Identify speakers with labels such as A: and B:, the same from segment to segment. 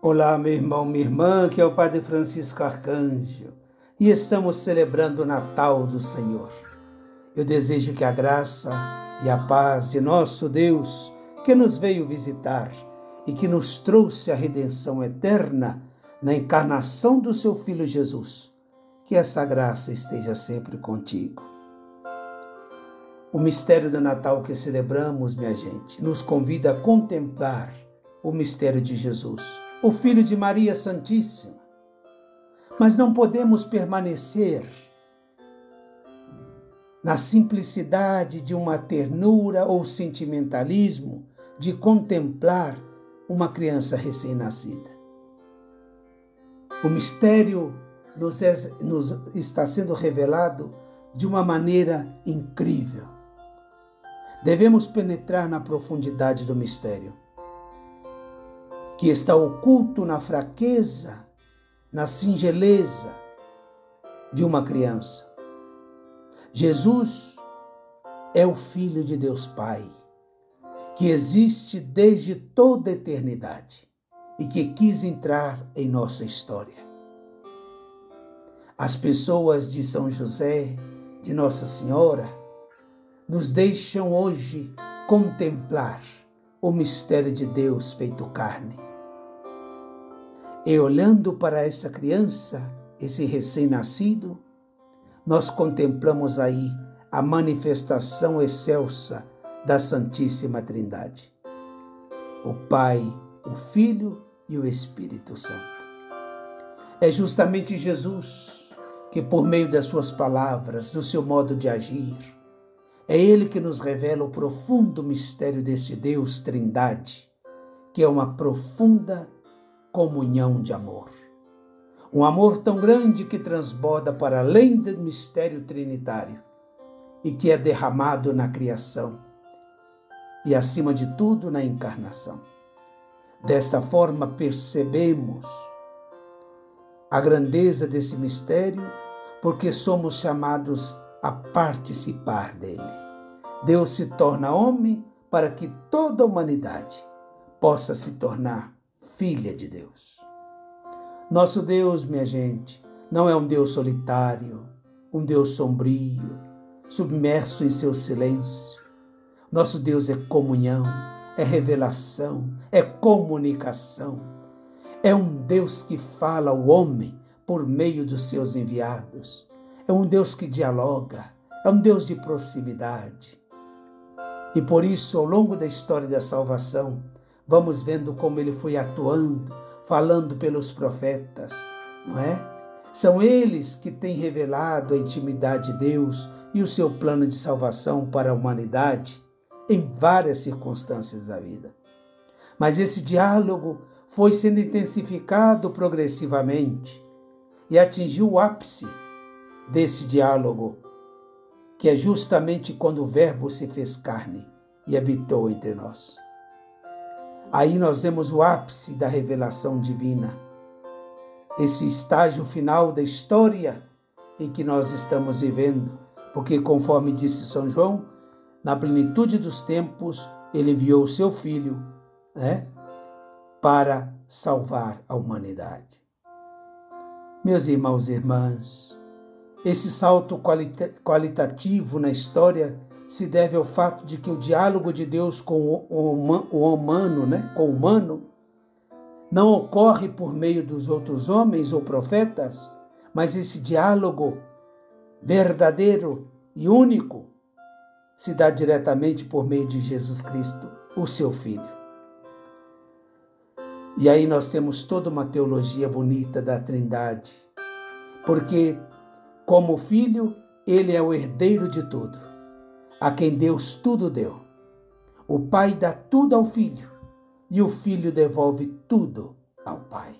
A: Olá, meu irmão, minha irmã, que é o Padre Francisco Arcanjo, e estamos celebrando o Natal do Senhor. Eu desejo que a graça e a paz de nosso Deus, que nos veio visitar e que nos trouxe a redenção eterna na encarnação do seu Filho Jesus, que essa graça esteja sempre contigo. O mistério do Natal que celebramos, minha gente, nos convida a contemplar o mistério de Jesus o Filho de Maria Santíssima. Mas não podemos permanecer na simplicidade de uma ternura ou sentimentalismo de contemplar uma criança recém-nascida. O mistério nos, é, nos está sendo revelado de uma maneira incrível. Devemos penetrar na profundidade do mistério que está oculto na fraqueza, na singeleza de uma criança. Jesus é o Filho de Deus Pai, que existe desde toda a eternidade e que quis entrar em nossa história. As pessoas de São José, de Nossa Senhora, nos deixam hoje contemplar o mistério de Deus feito carne e olhando para essa criança, esse recém-nascido, nós contemplamos aí a manifestação excelsa da Santíssima Trindade. O Pai, o Filho e o Espírito Santo. É justamente Jesus que, por meio das suas palavras, do seu modo de agir, é Ele que nos revela o profundo mistério desse Deus Trindade, que é uma profunda comunhão de amor. Um amor tão grande que transborda para além do mistério trinitário e que é derramado na criação e, acima de tudo, na encarnação. Desta forma, percebemos a grandeza desse mistério porque somos chamados a participar dele. Deus se torna homem para que toda a humanidade possa se tornar filha de Deus. Nosso Deus, minha gente, não é um Deus solitário, um Deus sombrio, submerso em seu silêncio. Nosso Deus é comunhão, é revelação, é comunicação. É um Deus que fala ao homem por meio dos seus enviados. É um Deus que dialoga, é um Deus de proximidade. E por isso, ao longo da história da salvação, vamos vendo como ele foi atuando, falando pelos profetas, não é? São eles que têm revelado a intimidade de Deus e o seu plano de salvação para a humanidade em várias circunstâncias da vida. Mas esse diálogo foi sendo intensificado progressivamente e atingiu o ápice desse diálogo, que é justamente quando o Verbo se fez carne e habitou entre nós. Aí nós vemos o ápice da revelação divina, esse estágio final da história em que nós estamos vivendo, porque, conforme disse São João, na plenitude dos tempos, ele enviou o seu Filho né, para salvar a humanidade. Meus irmãos e irmãs, esse salto qualitativo na história se deve ao fato de que o diálogo de Deus com o humano, né, com o humano, não ocorre por meio dos outros homens ou profetas, mas esse diálogo verdadeiro e único se dá diretamente por meio de Jesus Cristo, o seu Filho. E aí nós temos toda uma teologia bonita da Trindade, porque, como Filho, ele é o herdeiro de tudo a quem Deus tudo deu. O Pai dá tudo ao Filho e o Filho devolve tudo ao Pai.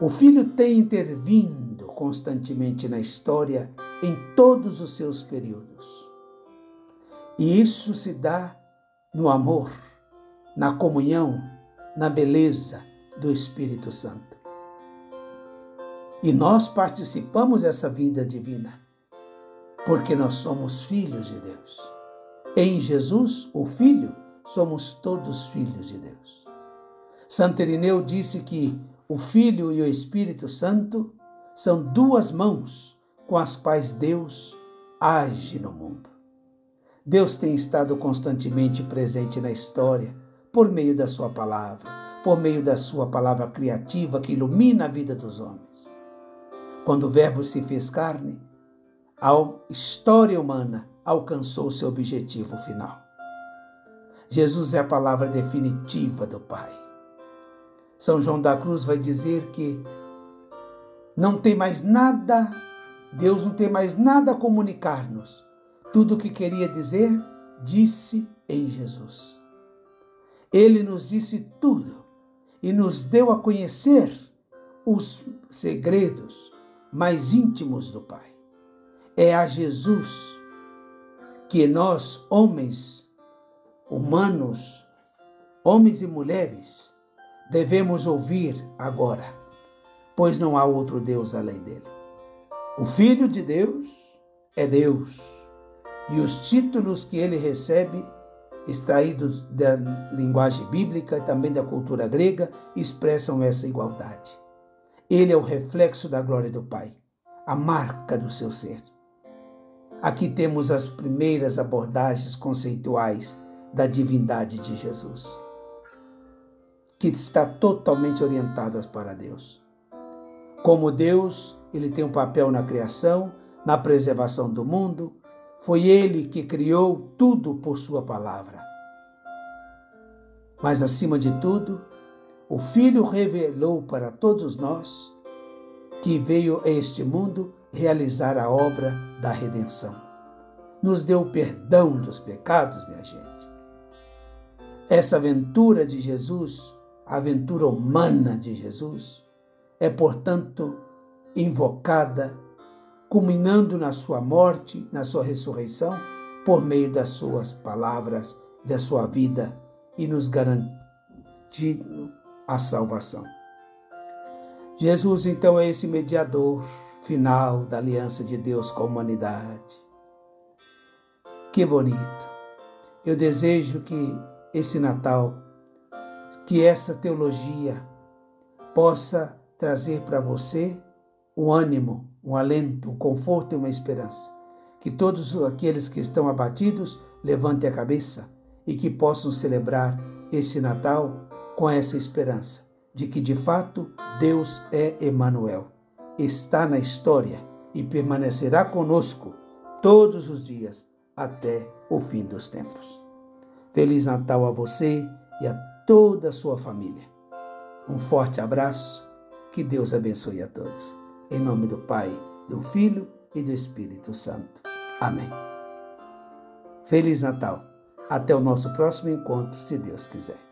A: O Filho tem intervindo constantemente na história em todos os seus períodos. E isso se dá no amor, na comunhão, na beleza do Espírito Santo. E nós participamos dessa vida divina porque nós somos filhos de Deus. Em Jesus, o Filho, somos todos filhos de Deus. Santo Irineu disse que o Filho e o Espírito Santo são duas mãos com as quais Deus age no mundo. Deus tem estado constantemente presente na história por meio da Sua palavra, por meio da Sua palavra criativa que ilumina a vida dos homens. Quando o Verbo se fez carne, a história humana alcançou seu objetivo final. Jesus é a palavra definitiva do Pai. São João da Cruz vai dizer que não tem mais nada, Deus não tem mais nada a comunicar-nos. Tudo o que queria dizer, disse em Jesus. Ele nos disse tudo e nos deu a conhecer os segredos mais íntimos do Pai. É a Jesus que nós, homens, humanos, homens e mulheres, devemos ouvir agora pois não há outro Deus além dele. O Filho de Deus é Deus, e os títulos que ele recebe, extraídos da linguagem bíblica e também da cultura grega, expressam essa igualdade. Ele é o reflexo da glória do Pai, a marca do seu ser. Aqui temos as primeiras abordagens conceituais da divindade de Jesus, que está totalmente orientadas para Deus. Como Deus, ele tem um papel na criação, na preservação do mundo. Foi ele que criou tudo por sua palavra. Mas acima de tudo, o Filho revelou para todos nós que veio a este mundo realizar a obra da redenção. Nos deu o perdão dos pecados, minha gente. Essa aventura de Jesus, a aventura humana de Jesus, é, portanto, invocada, culminando na sua morte, na sua ressurreição, por meio das suas palavras, da sua vida e nos garantindo a salvação. Jesus, então, é esse mediador final da aliança de Deus com a humanidade. Que bonito! Eu desejo que esse Natal, que essa teologia possa trazer para você um ânimo, um alento, um conforto e uma esperança. Que todos aqueles que estão abatidos levantem a cabeça e que possam celebrar esse Natal com essa esperança de que de fato Deus é Emanuel, está na história e permanecerá conosco todos os dias até o fim dos tempos. Feliz Natal a você e a toda a sua família. Um forte abraço que Deus abençoe a todos. Em nome do Pai, do Filho e do Espírito Santo. Amém. Feliz Natal. Até o nosso próximo encontro, se Deus quiser.